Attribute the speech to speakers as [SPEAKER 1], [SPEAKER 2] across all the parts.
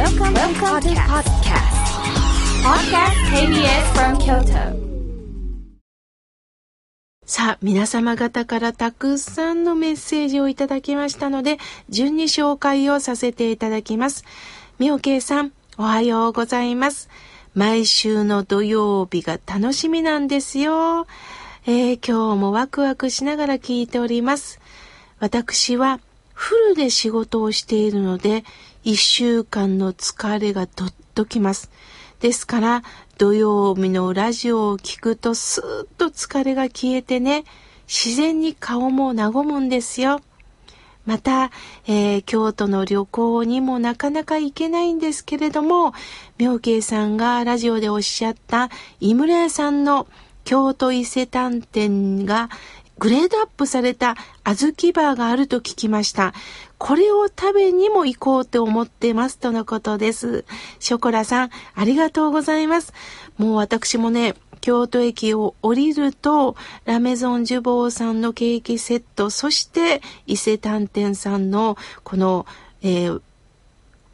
[SPEAKER 1] Welcome, Welcome to podcast. Podcast KBS from Kyoto. さあ、皆様方からたくさんのメッセージをいただきましたので、順に紹介をさせていただきます。みおけいさん、おはようございます。毎週の土曜日が楽しみなんですよ。えー、今日もワクワクしながら聞いております。私はフルで仕事をしているので、一週間の疲れがどっときます。ですから、土曜日のラジオを聞くとスーッと疲れが消えてね、自然に顔も和むんですよ。また、えー、京都の旅行にもなかなか行けないんですけれども、妙慶さんがラジオでおっしゃった井村屋さんの京都伊勢丹店がグレードアップされた小豆バーがあると聞きました。これを食べにも行こうと思ってますとのことです。ショコラさん、ありがとうございます。もう私もね、京都駅を降りると、ラメゾン・ジュボーさんのケーキセット、そして伊勢丹店さんのこの、えー、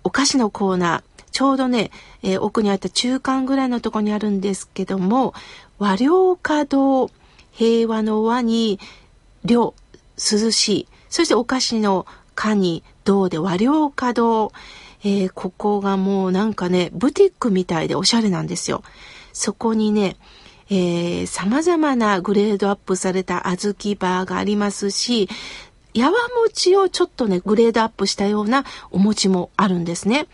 [SPEAKER 1] お菓子のコーナー、ちょうどね、えー、奥にあった中間ぐらいのとこにあるんですけども、和良華堂、平和の和に、涼、涼しい、そしてお菓子のかに銅で和良華堂。えー、ここがもうなんかね、ブティックみたいでおしゃれなんですよ。そこにね、えー、様々なグレードアップされた小豆バーがありますし、やわ餅をちょっとね、グレードアップしたようなお餅もあるんですね。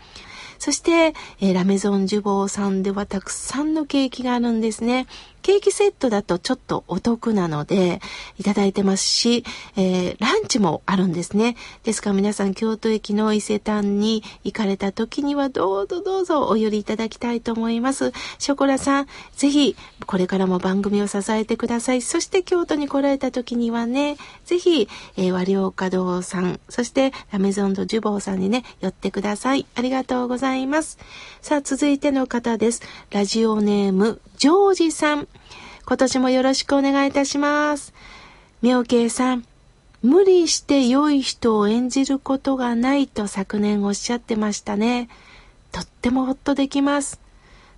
[SPEAKER 1] そして、えー、ラメゾンジュボーさんではたくさんのケーキがあるんですね。ケーキセットだとちょっとお得なので、いただいてますし、えー、ランチもあるんですね。ですから皆さん、京都駅の伊勢丹に行かれた時には、どうぞどうぞお寄りいただきたいと思います。ショコラさん、ぜひ、これからも番組を支えてください。そして京都に来られた時にはね、ぜひ、えー、和良華堂さん、そしてラメゾンド・ジュボーさんにね、寄ってください。ありがとうございます。ざいますさあ、続いての方です。ラジオネーム、ジョージさん。今年もよろしくお願いいたします。妙慶さん、無理して良い人を演じることがないと昨年おっしゃってましたね。とってもほっとできます。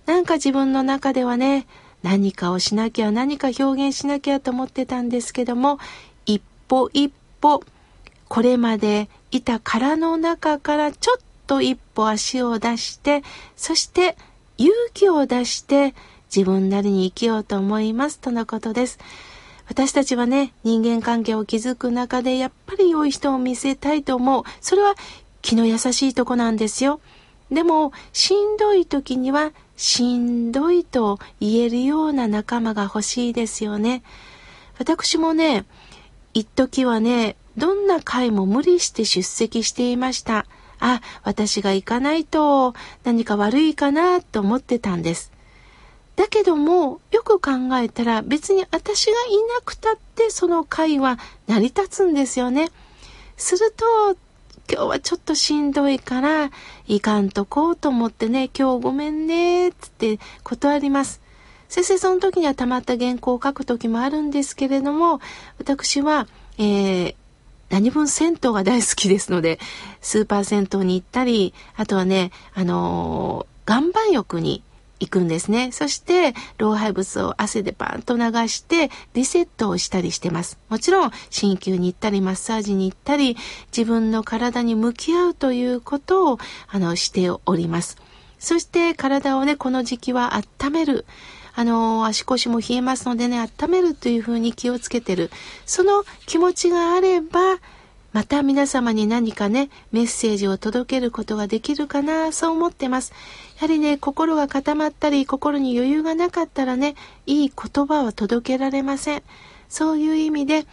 [SPEAKER 1] なんか自分の中ではね、何かをしなきゃ何か表現しなきゃと思ってたんですけども、一歩一歩、これまでいた殻の中からちょっと一歩足を出して、そして勇気を出して、自分なりに生きようと思いますとのことです。私たちはね、人間関係を築く中でやっぱり良い人を見せたいと思う。それは気の優しいとこなんですよ。でも、しんどい時には、しんどいと言えるような仲間が欲しいですよね。私もね、一時はね、どんな会も無理して出席していました。あ、私が行かないと何か悪いかなと思ってたんです。だけども、よく考えたら別に私がいなくたってその会は成り立つんですよね。すると、今日はちょっとしんどいから、いかんとこうと思ってね、今日ごめんね、つって断ります。先生、その時にはたまった原稿を書く時もあるんですけれども、私は、えー、何分銭湯が大好きですので、スーパー銭湯に行ったり、あとはね、あのー、岩盤浴に行くんですね。そして、老廃物を汗でバーンと流して、リセットをしたりしてます。もちろん、鍼灸に行ったり、マッサージに行ったり、自分の体に向き合うということを、あの、しております。そして、体をね、この時期は温める。あの、足腰も冷えますのでね、温めるというふうに気をつけてる。その気持ちがあれば、また皆様に何かね、メッセージを届けることができるかな、そう思ってます。やはりね、心が固まったり、心に余裕がなかったらね、いい言葉は届けられません。そういう意味で、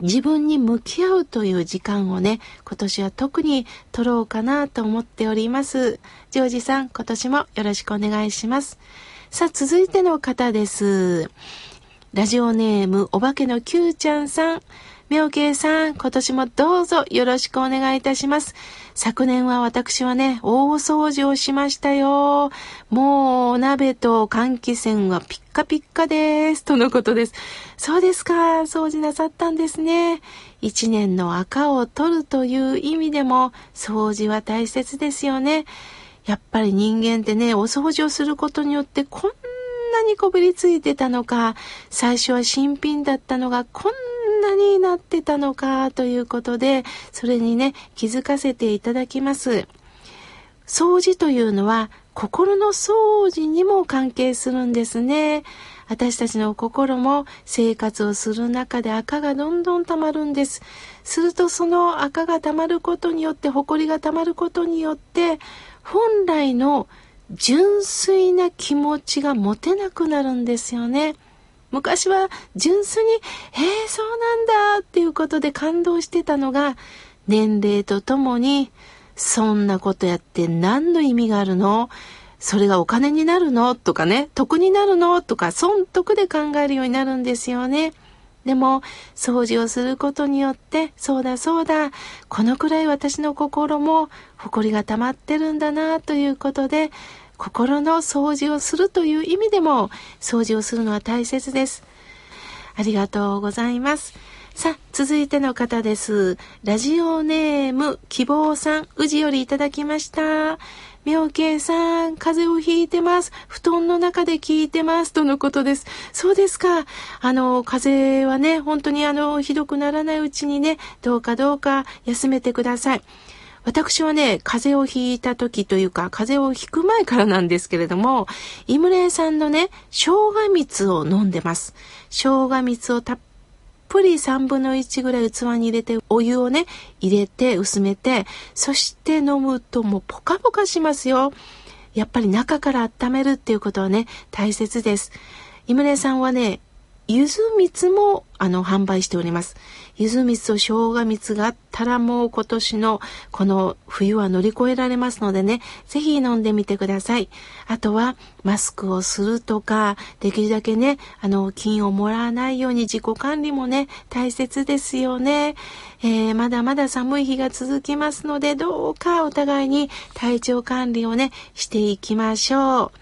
[SPEAKER 1] 自分に向き合うという時間をね、今年は特に取ろうかなと思っております。ジョージさん、今年もよろしくお願いします。さあ、続いての方です。ラジオネーム、お化けの Q ちゃんさん。みょうけいさん、今年もどうぞよろしくお願いいたします。昨年は私はね、大掃除をしましたよ。もうお鍋と換気扇はピッカピッカです。とのことです。そうですか。掃除なさったんですね。一年の赤を取るという意味でも、掃除は大切ですよね。やっぱり人間ってね、お掃除をすることによってこんなにこびりついてたのか、最初は新品だったのがこんなになってたのかということで、それにね、気づかせていただきます。掃除というのは心の掃除にも関係するんですね。私たちの心も生活をする中で赤がどんどん溜まるんです。するとその赤が溜まることによって、埃が溜まることによって、本来の純粋な気持ちが持てなくなるんですよね。昔は純粋に、えー、そうなんだっていうことで感動してたのが、年齢とともに、そんなことやって何の意味があるの？それがお金になるの？とかね、得になるの？とか、損得で考えるようになるんですよね。でも、掃除をすることによって、そうだそうだ、このくらい私の心も埃が溜まってるんだな、ということで、心の掃除をするという意味でも、掃除をするのは大切です。ありがとうございます。さあ、続いての方です。ラジオネーム、希望さん、宇治よりいただきました。妙慶さん、風邪をひいてます。布団の中で聞いてます。とのことです。そうですか。あの、風邪はね、本当にあの、ひどくならないうちにね、どうかどうか休めてください。私はね、風邪をひいた時というか、風邪をひく前からなんですけれども、イムレイさんのね、生姜蜜を飲んでます。生姜蜜をたっぷり3分の1ぐらい器に入れて、お湯をね、入れて薄めて、そして飲むともうポカポカしますよ。やっぱり中から温めるっていうことはね、大切です。イムレさんはね、柚子蜜もあの販売しております。柚子蜜と生姜蜜があったらもう今年のこの冬は乗り越えられますのでね、ぜひ飲んでみてください。あとはマスクをするとか、できるだけね、あの、菌をもらわないように自己管理もね、大切ですよね。えー、まだまだ寒い日が続きますので、どうかお互いに体調管理をね、していきましょう。